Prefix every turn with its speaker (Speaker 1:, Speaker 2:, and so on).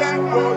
Speaker 1: Thank